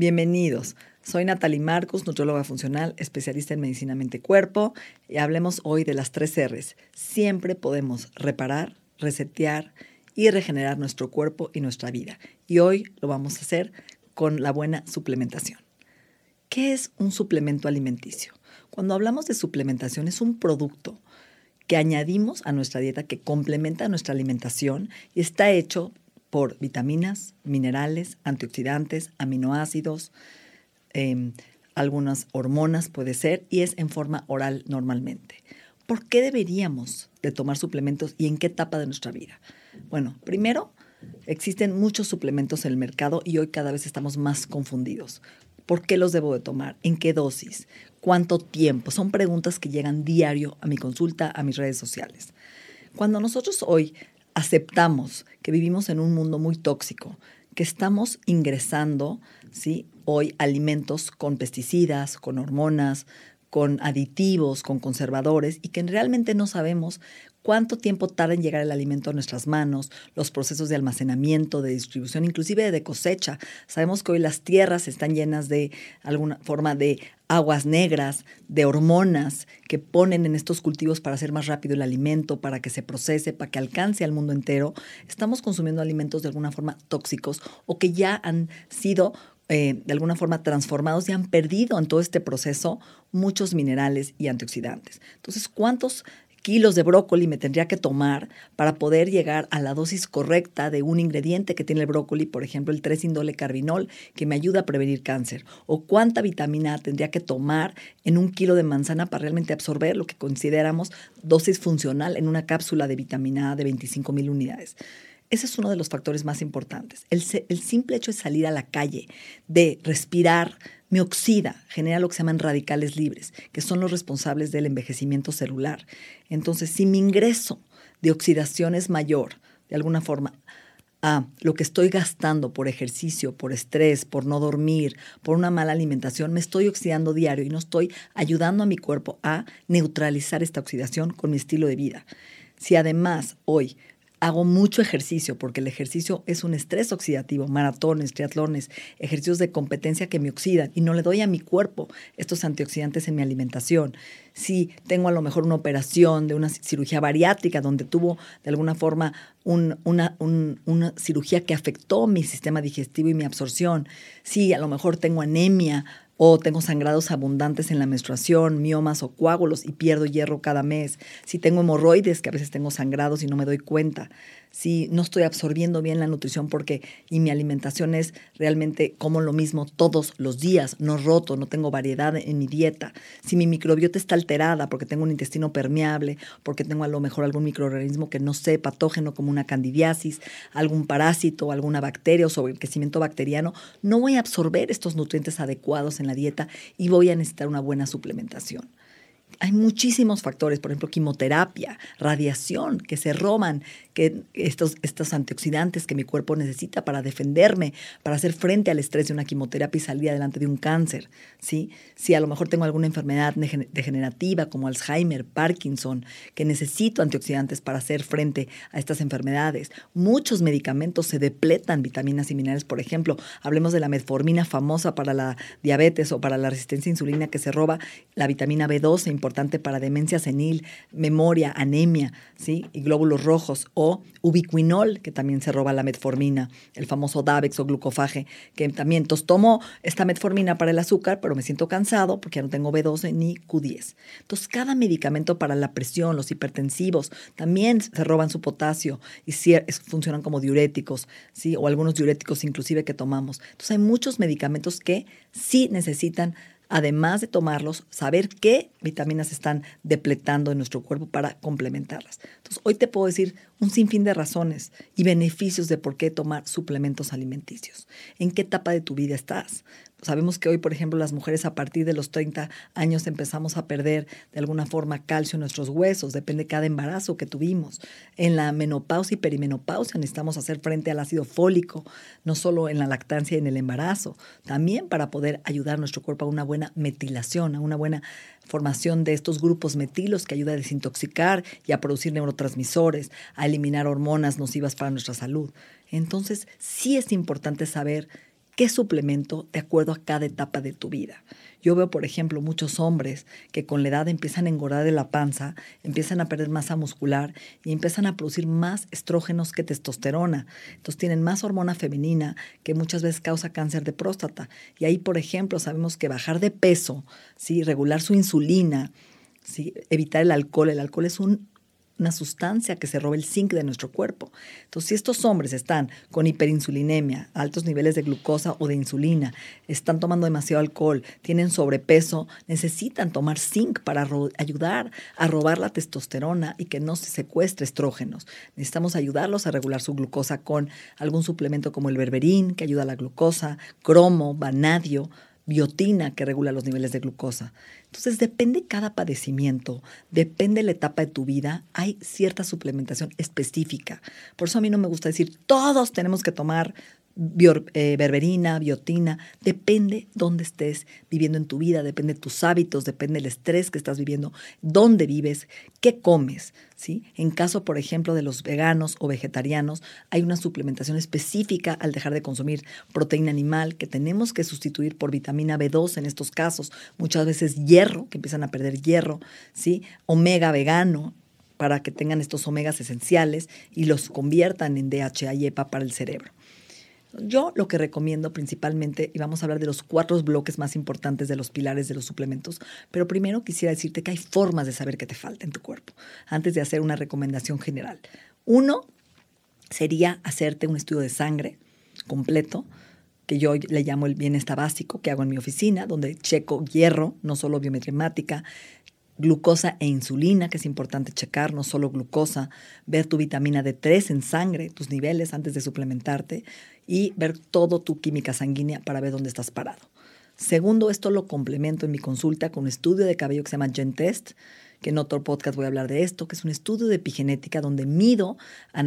Bienvenidos. Soy Natalie Marcos, nutrióloga funcional, especialista en medicina mente-cuerpo, y hablemos hoy de las tres R's. Siempre podemos reparar, resetear y regenerar nuestro cuerpo y nuestra vida. Y hoy lo vamos a hacer con la buena suplementación. ¿Qué es un suplemento alimenticio? Cuando hablamos de suplementación es un producto que añadimos a nuestra dieta que complementa nuestra alimentación y está hecho por vitaminas, minerales, antioxidantes, aminoácidos, em, algunas hormonas puede ser, y es en forma oral normalmente. ¿Por qué deberíamos de tomar suplementos y en qué etapa de nuestra vida? Bueno, primero, existen muchos suplementos en el mercado y hoy cada vez estamos más confundidos. ¿Por qué los debo de tomar? ¿En qué dosis? ¿Cuánto tiempo? Son preguntas que llegan diario a mi consulta, a mis redes sociales. Cuando nosotros hoy aceptamos que vivimos en un mundo muy tóxico, que estamos ingresando, ¿sí? Hoy alimentos con pesticidas, con hormonas, con aditivos, con conservadores y que realmente no sabemos cuánto tiempo tarda en llegar el alimento a nuestras manos, los procesos de almacenamiento, de distribución, inclusive de cosecha. Sabemos que hoy las tierras están llenas de alguna forma de aguas negras, de hormonas que ponen en estos cultivos para hacer más rápido el alimento, para que se procese, para que alcance al mundo entero. Estamos consumiendo alimentos de alguna forma tóxicos o que ya han sido eh, de alguna forma transformados y han perdido en todo este proceso muchos minerales y antioxidantes. Entonces, ¿cuántos kilos de brócoli me tendría que tomar para poder llegar a la dosis correcta de un ingrediente que tiene el brócoli, por ejemplo, el 3-indole carbinol, que me ayuda a prevenir cáncer? ¿O cuánta vitamina tendría que tomar en un kilo de manzana para realmente absorber lo que consideramos dosis funcional en una cápsula de vitamina A de 25 mil unidades? Ese es uno de los factores más importantes. El, simple hecho de salir a la calle, de respirar, me oxida, genera lo que se llaman radicales libres, que son los responsables del envejecimiento celular. Entonces, si mi ingreso de oxidación es mayor, de alguna forma, a lo que estoy gastando por ejercicio, por estrés, por no dormir, por una mala alimentación, me estoy oxidando diario y no estoy ayudando a mi cuerpo a neutralizar esta oxidación con mi estilo de vida. Si además hoy hago mucho ejercicio porque el ejercicio es un estrés oxidativo, maratones, triatlones, ejercicios de competencia que me oxidan y no le doy a mi cuerpo estos antioxidantes en mi alimentación. Si tengo a lo mejor una operación de una cirugía bariátrica donde tuvo de alguna forma una, una cirugía que afectó mi sistema digestivo y mi absorción, si a lo mejor tengo anemia, o tengo sangrados abundantes en la menstruación, miomas o coágulos y pierdo hierro cada mes, si tengo hemorroides, que a veces tengo sangrados y no me doy cuenta, si no estoy absorbiendo bien la nutrición porque y mi alimentación es realmente como lo mismo todos los días, no roto, no tengo variedad en mi dieta, si mi microbiota está alterada porque tengo un intestino permeable, porque tengo a lo mejor algún microorganismo que no sé, patógeno como una candidiasis, algún parásito, alguna bacteria o crecimiento bacteriano, no voy a absorber estos nutrientes adecuados en la dieta y voy a necesitar una buena suplementación hay muchísimos factores, por ejemplo, quimioterapia, radiación, que se roban que estos, estos antioxidantes que mi cuerpo necesita para defenderme, para hacer frente al estrés de una quimioterapia y salir adelante de un cáncer. ¿sí? Si a lo mejor tengo alguna enfermedad degenerativa como Alzheimer, Parkinson, que necesito antioxidantes para hacer frente a estas enfermedades. Muchos medicamentos se depletan vitaminas y minerales, por ejemplo, hablemos de la metformina famosa para la diabetes o para la resistencia a insulina que se roba, la vitamina B12, importante para demencia senil, memoria, anemia, ¿sí? y glóbulos rojos o ubiquinol, que también se roba la metformina, el famoso Davex o glucofage, que también entonces tomo esta metformina para el azúcar, pero me siento cansado porque ya no tengo B12 ni Q10. Entonces, cada medicamento para la presión, los hipertensivos, también se roban su potasio y funcionan como diuréticos, ¿sí? o algunos diuréticos inclusive que tomamos. Entonces, hay muchos medicamentos que sí necesitan además de tomarlos, saber qué vitaminas están depletando en nuestro cuerpo para complementarlas. Entonces, hoy te puedo decir un sinfín de razones y beneficios de por qué tomar suplementos alimenticios. ¿En qué etapa de tu vida estás? Sabemos que hoy, por ejemplo, las mujeres a partir de los 30 años empezamos a perder de alguna forma calcio en nuestros huesos, depende de cada embarazo que tuvimos. En la menopausia y perimenopausia necesitamos hacer frente al ácido fólico, no solo en la lactancia y en el embarazo, también para poder ayudar a nuestro cuerpo a una buena metilación, a una buena formación de estos grupos metilos que ayuda a desintoxicar y a producir neurotransmisores, a eliminar hormonas nocivas para nuestra salud. Entonces, sí es importante saber qué suplemento de acuerdo a cada etapa de tu vida. Yo veo, por ejemplo, muchos hombres que con la edad empiezan a engordar de la panza, empiezan a perder masa muscular y empiezan a producir más estrógenos que testosterona. Entonces tienen más hormona femenina que muchas veces causa cáncer de próstata. Y ahí, por ejemplo, sabemos que bajar de peso, ¿sí? regular su insulina, ¿sí? evitar el alcohol. El alcohol es un una sustancia que se roba el zinc de nuestro cuerpo. Entonces, si estos hombres están con hiperinsulinemia, altos niveles de glucosa o de insulina, están tomando demasiado alcohol, tienen sobrepeso, necesitan tomar zinc para ayudar a robar la testosterona y que no se secuestre estrógenos. Necesitamos ayudarlos a regular su glucosa con algún suplemento como el berberín, que ayuda a la glucosa, cromo, vanadio, biotina que regula los niveles de glucosa. Entonces, depende cada padecimiento, depende la etapa de tu vida, hay cierta suplementación específica. Por eso a mí no me gusta decir, todos tenemos que tomar eh, berberina, biotina, depende dónde estés viviendo en tu vida, depende de tus hábitos, depende del estrés que estás viviendo, dónde vives, qué comes. ¿sí? En caso, por ejemplo, de los veganos o vegetarianos, hay una suplementación específica al dejar de consumir proteína animal que tenemos que sustituir por vitamina B2 en estos casos, muchas veces hierro, que empiezan a perder hierro, ¿sí? omega vegano, para que tengan estos omegas esenciales y los conviertan en DHA y EPA para el cerebro. Yo lo que recomiendo principalmente, y vamos a hablar de los cuatro bloques más importantes de los pilares de los suplementos, pero primero quisiera decirte que hay formas de saber qué te falta en tu cuerpo, antes de hacer una recomendación general. Uno sería hacerte un estudio de sangre completo, que yo le llamo el bienestar básico, que hago en mi oficina, donde checo hierro, no solo biometría glucosa e insulina, que es importante checar, no solo glucosa, ver tu vitamina D3 en sangre, tus niveles antes de suplementarte y ver todo tu química sanguínea para ver dónde estás parado. Segundo, esto lo complemento en mi consulta con un estudio de cabello que se llama GenTest, que en otro podcast voy a hablar de esto, que es un estudio de epigenética donde mido a,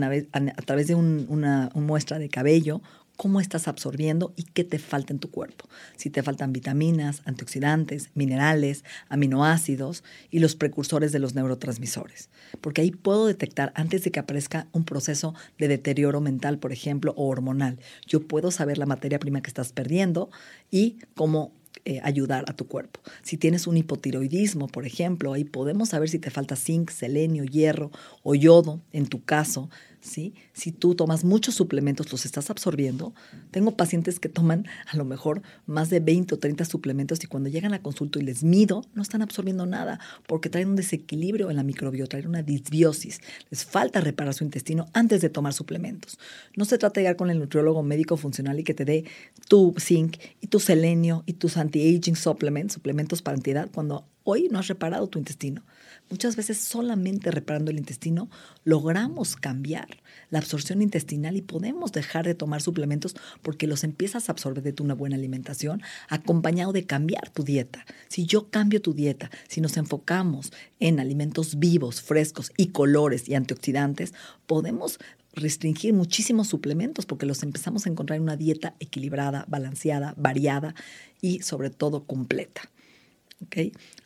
través de una muestra de cabello cómo estás absorbiendo y qué te falta en tu cuerpo. Si te faltan vitaminas, antioxidantes, minerales, aminoácidos y los precursores de los neurotransmisores. Porque ahí puedo detectar antes de que aparezca un proceso de deterioro mental, por ejemplo, o hormonal. Yo puedo saber la materia prima que estás perdiendo y cómo eh, ayudar a tu cuerpo. Si tienes un hipotiroidismo, por ejemplo, ahí podemos saber si te falta zinc, selenio, hierro o yodo, en tu caso, ¿sí? Si tú tomas muchos suplementos, los estás absorbiendo. Tengo pacientes que toman a lo mejor más de 20 o 30 suplementos y cuando llegan a consulta y les mido, no están absorbiendo nada porque traen un desequilibrio en la microbiota, traen una disbiosis. Les falta reparar su intestino antes de tomar suplementos. No se trata de llegar con el nutriólogo médico funcional y que te dé tu zinc y tu selenio y tus anti-aging supplements, suplementos para antiedad, cuando hoy no has reparado tu intestino. Muchas veces solamente reparando el intestino logramos cambiar la absorción intestinal y podemos dejar de tomar suplementos porque los empiezas a absorber de tu una buena alimentación acompañado de cambiar tu dieta. Si yo cambio tu dieta, si nos enfocamos en alimentos vivos, frescos y colores y antioxidantes, podemos restringir muchísimos suplementos porque los empezamos a encontrar en una dieta equilibrada, balanceada, variada y sobre todo completa.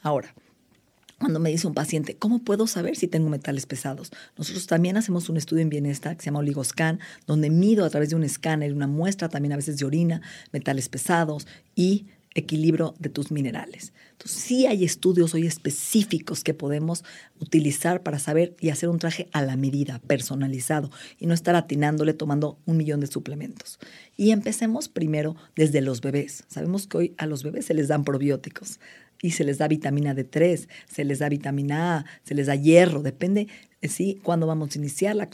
Ahora, cuando me dice un paciente, ¿cómo puedo saber si tengo metales pesados? Nosotros también hacemos un estudio en bienestar que se llama Oligoscan, donde mido a través de un escáner, una muestra también a veces de orina, metales pesados y equilibrio de tus minerales. Entonces, sí hay estudios hoy específicos que podemos utilizar para saber y hacer un traje a la medida, personalizado, y no estar atinándole tomando un millón de suplementos. Y empecemos primero desde los bebés. Sabemos que hoy a los bebés se les dan probióticos y se les da vitamina D3, se les da vitamina A, se les da hierro, depende, eh, ¿sí? Cuándo vamos a iniciar la,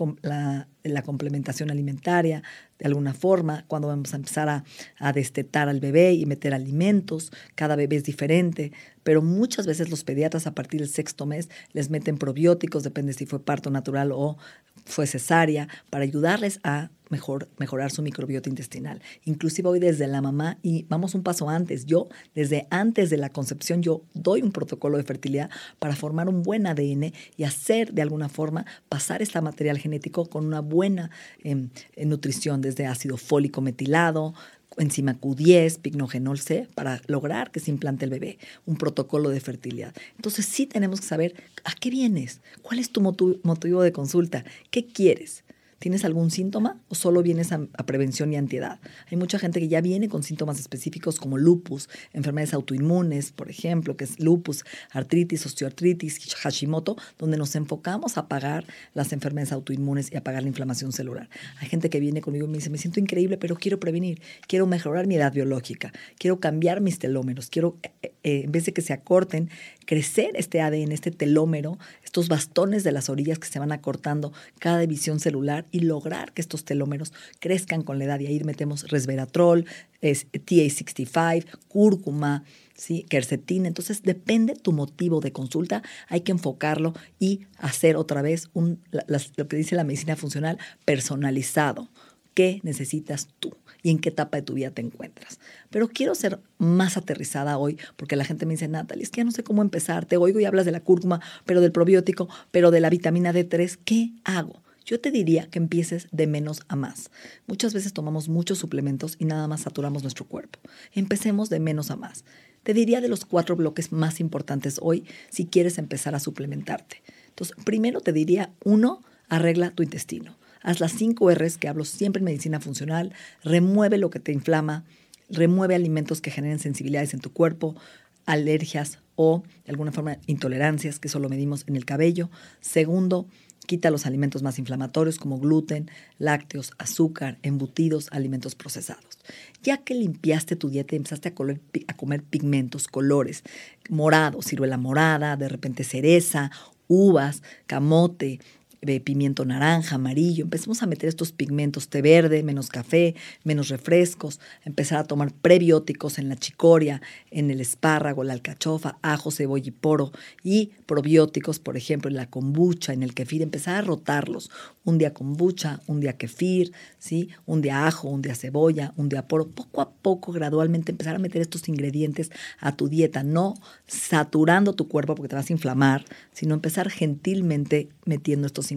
la, complementación alimentaria, de alguna forma, cuándo vamos a empezar a, a, destetar al bebé y meter alimentos, cada bebé es diferente, pero muchas veces los pediatras a partir del sexto mes les meten probióticos, depende si fue parto natural o fue cesárea, para ayudarles a mejor, mejorar su microbiota intestinal. Inclusive hoy desde la mamá, y vamos un paso antes, yo desde antes de la concepción, yo doy un protocolo de fertilidad para formar un buen ADN y hacer de alguna forma pasar este material genético con una buena em, nutrición, desde ácido fólico metilado, enzima Q10, pignogenol C, para lograr que se implante el bebé, un protocolo de fertilidad. Entonces sí tenemos que saber a qué vienes, cuál es tu motivo de consulta, qué quieres. ¿Tienes algún síntoma o solo vienes a, prevención y antiedad? Hay mucha gente que ya viene con síntomas específicos como lupus, enfermedades autoinmunes, por ejemplo, que es lupus, artritis, osteoartritis, Hashimoto, donde nos enfocamos a pagar las enfermedades autoinmunes y a pagar la inflamación celular. Hay gente que viene conmigo y me dice, me siento increíble, pero quiero prevenir, quiero mejorar mi edad biológica, quiero cambiar mis telómeros, quiero, eh, eh, en vez de que se acorten, crecer este ADN, este telómero, estos bastones de las orillas que se van acortando cada división celular y lograr que estos telómeros crezcan con la edad. Y ahí metemos resveratrol, TA65, cúrcuma, ¿sí? quercetina. Entonces, depende tu motivo de consulta, hay que enfocarlo y hacer otra vez un, lo que dice la medicina funcional personalizado. ¿Qué necesitas tú? y en qué etapa de tu vida te encuentras. Pero quiero ser más aterrizada hoy porque la gente me dice, Natalie, es que ya no sé cómo empezar. Te oigo y hablas de la cúrcuma, pero del probiótico, pero de la vitamina D3. ¿Qué hago? Yo te diría que empieces de menos a más. Muchas veces tomamos muchos suplementos y nada más saturamos nuestro cuerpo. Empecemos de menos a más. Te diría de los cuatro bloques más importantes hoy si quieres empezar a suplementarte. Entonces, primero te diría, uno, arregla tu intestino. Haz las cinco R's que hablo siempre en medicina funcional. Remueve lo que te inflama. Remueve alimentos que generen sensibilidades en tu cuerpo, alergias o de alguna forma intolerancias, que solo medimos en el cabello. Segundo, Quita los alimentos más inflamatorios como gluten, lácteos, azúcar, embutidos, alimentos procesados. Ya que limpiaste tu dieta y empezaste a comer, a comer pigmentos, colores, morado, ciruela morada, de repente cereza, uvas, camote, pimiento naranja, amarillo, empecemos a meter estos pigmentos, té verde, menos café, menos refrescos, empezar a tomar prebióticos en la chicoria, en el espárrago, la alcachofa, ajo, cebolla y poro, y probióticos, por ejemplo, en la kombucha, en el kefir, empezar a rotarlos. Un día kombucha, un día kefir, ¿sí? un día ajo, un día cebolla, un día poro. Poco a poco, gradualmente, empezar a meter estos ingredientes a tu dieta, no saturando tu cuerpo porque te vas a inflamar, sino empezar gentilmente metiendo estos ingredientes,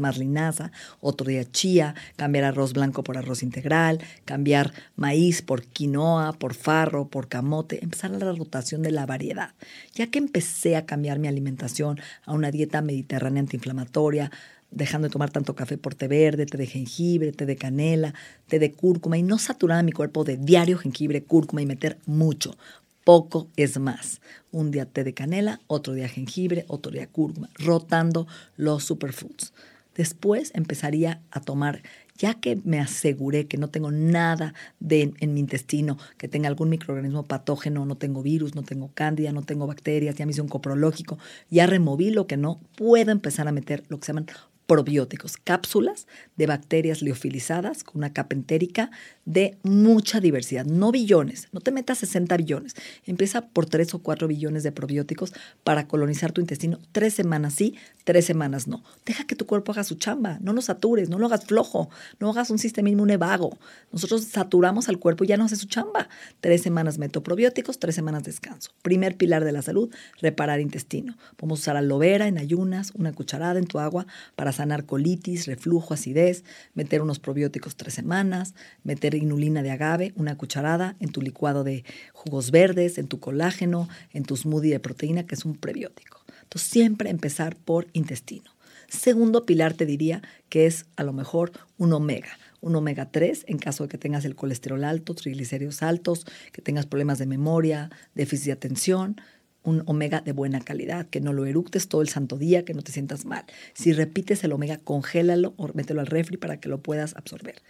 más linaza, otro día chía, cambiar arroz blanco por arroz integral, cambiar maíz por quinoa, por farro, por camote, empezar la rotación de la variedad. Ya que empecé a cambiar mi alimentación a una dieta mediterránea antiinflamatoria, dejando de tomar tanto café por té verde, té de jengibre, té de canela, té de cúrcuma y no saturar mi cuerpo de diario jengibre, cúrcuma y meter mucho. Poco es más. Un día té de canela, otro día jengibre, otro día cúrcuma, rotando los superfoods. Después empezaría a tomar, ya que me aseguré que no tengo nada de, en mi intestino, que tenga algún microorganismo patógeno, no tengo virus, no tengo cándida, no tengo bacterias, ya me hice un coprológico, ya removí lo que no, puedo empezar a meter lo que se llaman probióticos, cápsulas de bacterias liofilizadas con una capa entérica de mucha diversidad, no billones, no te metas 60 billones, empieza por 3 o 4 billones de probióticos para colonizar tu intestino, tres semanas sí, tres semanas no. Deja que tu cuerpo haga su chamba, no lo satures, no lo hagas flojo, no hagas un sistema inmune vago. Nosotros saturamos al cuerpo y ya no hace su chamba. Tres semanas meto probióticos, tres semanas descanso. Primer pilar de la salud, reparar intestino. Podemos usar aloe vera en ayunas, una cucharada en tu agua para sanar colitis, reflujo, acidez, meter unos probióticos tres semanas, meter inulina de agave, una cucharada en tu licuado de jugos verdes, en tu colágeno, en tu smoothie de proteína, que es un prebiótico. Entonces, siempre empezar por intestino. Segundo pilar te diría que es a lo mejor un omega un omega 3 en caso de que tengas el colesterol alto, triglicéridos altos, que tengas problemas de memoria, déficit de atención, un omega de buena calidad, que no lo eructes todo el santo día, que no te sientas mal. Si repites el omega, congélalo o mételo al refri para que lo puedas absorber.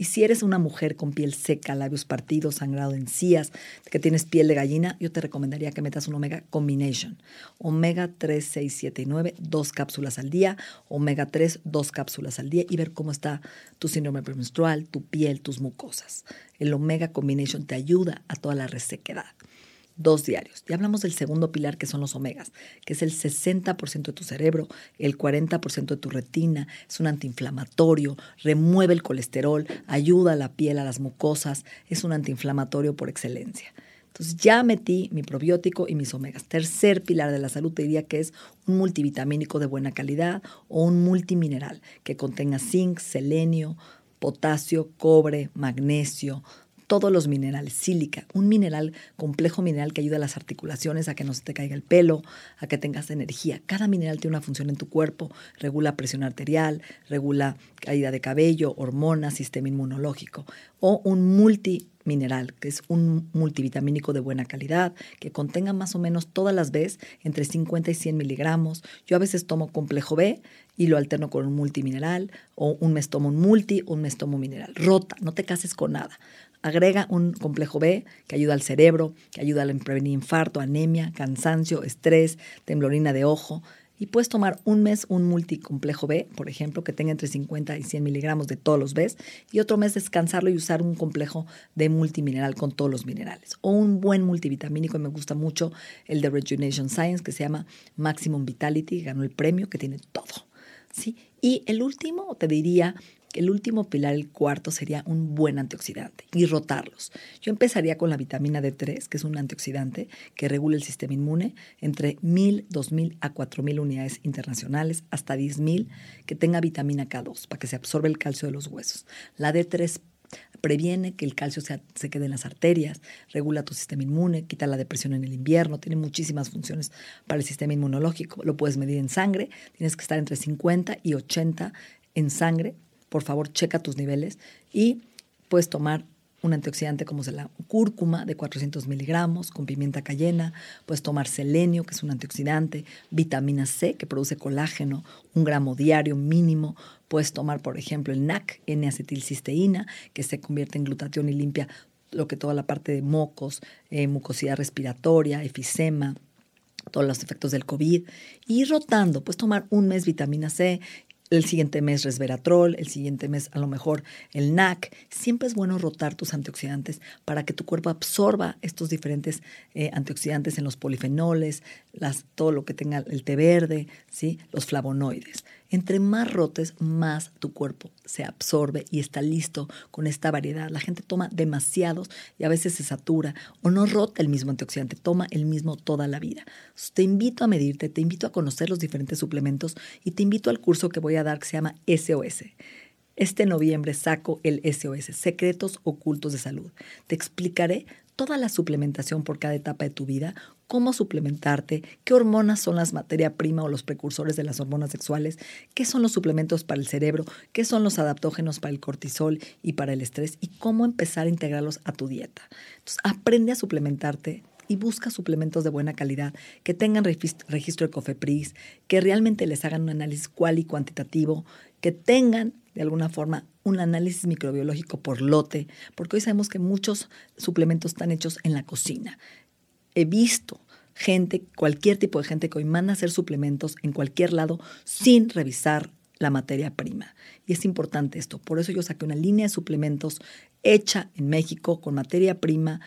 Y si eres una mujer con piel seca, labios partidos, sangrado, encías, que tienes piel de gallina, yo te recomendaría que metas un omega combination. Omega 3, 6, 7 y 9, dos cápsulas al día. Omega 3, dos cápsulas al día y ver cómo está tu síndrome premenstrual, tu piel, tus mucosas. El omega combination te ayuda a toda la resequedad dos diarios. Ya hablamos del segundo pilar que son los omegas, que es el 60% de tu cerebro, el 40% de tu retina, es un antiinflamatorio, remueve el colesterol, ayuda a la piel, a las mucosas, es un antiinflamatorio por excelencia. Entonces ya metí mi probiótico y mis omegas. Tercer pilar de la salud te diría que es un multivitamínico de buena calidad o un multimineral que contenga zinc, selenio, potasio, cobre, magnesio, todos los minerales. Sílica, un mineral, complejo mineral que ayuda a las articulaciones, a que no se te caiga el pelo, a que tengas energía. Cada mineral tiene una función en tu cuerpo, regula presión arterial, regula caída de cabello, hormonas, sistema inmunológico. O un multimineral, que es un multivitamínico de buena calidad, que contenga más o menos todas las veces entre 50 y 100 miligramos. Yo a veces tomo complejo B y lo alterno con un multimineral, o un mes tomo un multi, un mes tomo mineral. Rota, no te cases con nada. Agrega un complejo B que ayuda al cerebro, que ayuda a prevenir infarto, anemia, cansancio, estrés, temblorina de ojo. Y puedes tomar un mes un multicomplejo B, por ejemplo, que tenga entre 50 y 100 miligramos de todos los Bs, y otro mes descansarlo y usar un complejo de multimineral con todos los minerales. O un buen multivitamínico, me gusta mucho el de Rejuvenation Science, que se llama Maximum Vitality, ganó el premio, que tiene todo. ¿sí? Y el último, te diría, el último pilar, el cuarto, sería un buen antioxidante y rotarlos. Yo empezaría con la vitamina D3, que es un antioxidante que regula el sistema inmune entre 1000, 2000 a 4000 unidades internacionales, hasta 10000, que tenga vitamina K2 para que se absorba el calcio de los huesos. La D3 previene que el calcio se, se, quede en las arterias, regula tu sistema inmune, quita la depresión en el invierno, tiene muchísimas funciones para el sistema inmunológico. Lo puedes medir en sangre, tienes que estar entre 50 y 80 en sangre. Por favor, checa tus niveles y puedes tomar un antioxidante como la cúrcuma de 400 miligramos con pimienta cayena, puedes tomar selenio, que es un antioxidante, vitamina C, que produce colágeno, un gramo diario mínimo, puedes tomar, por ejemplo, el NAC, N-acetilcisteína, que se convierte en glutatión y limpia lo que toda la parte de mocos, eh, mucosidad respiratoria, efisema, todos los efectos del COVID, y rotando, puedes tomar un mes vitamina C el siguiente mes resveratrol, el siguiente mes a lo mejor el NAC. Siempre es bueno rotar tus antioxidantes para que tu cuerpo absorba estos diferentes eh, antioxidantes en los polifenoles, las, todo lo que tenga el té verde, ¿sí? los flavonoides. Entre más rotes, más tu cuerpo se absorbe y está listo con esta variedad. La gente toma demasiados y a veces se satura o no rota el mismo antioxidante, toma el mismo toda la vida. Te invito a medirte, te invito a conocer los diferentes suplementos y te invito al curso que voy a dar que se llama SOS. Este noviembre saco el SOS, Secretos Ocultos de Salud. Te explicaré toda la suplementación por cada etapa de tu vida, cómo suplementarte, qué hormonas son las materia prima o los precursores de las hormonas sexuales, qué son los suplementos para el cerebro, qué son los adaptógenos para el cortisol y para el estrés y cómo empezar a integrarlos a tu dieta. Entonces, aprende a suplementarte y busca suplementos de buena calidad, que tengan registro de COFEPRIS, que realmente les hagan un análisis cual y cuantitativo, que tengan de alguna forma un análisis microbiológico por lote, porque hoy sabemos que muchos suplementos están hechos en la cocina. He visto gente, cualquier tipo de gente que hoy manda a hacer suplementos en cualquier lado sin revisar la materia prima. Y es importante esto. Por eso yo saqué una línea de suplementos hecha en México con materia prima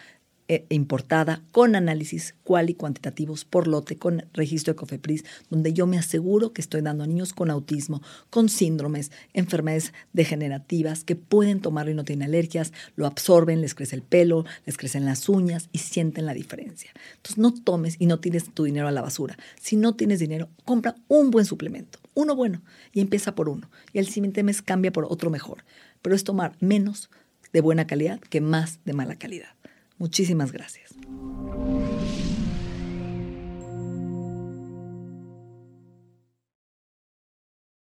eh, importada con análisis cual y cuantitativos por lote, con registro de COFEPRIS, donde yo me aseguro que estoy dando a niños con autismo, con síndromes, enfermedades degenerativas que pueden tomarlo y no tienen alergias, lo absorben, les crece el pelo, les crecen las uñas y sienten la diferencia. Entonces no tomes y no tires tu dinero a la basura. Si no tienes dinero, compra un buen suplemento, uno bueno, y empieza por uno. Y el siguiente mes cambia por otro mejor. Pero es tomar menos de buena calidad que más de mala calidad. Muchísimas gracias.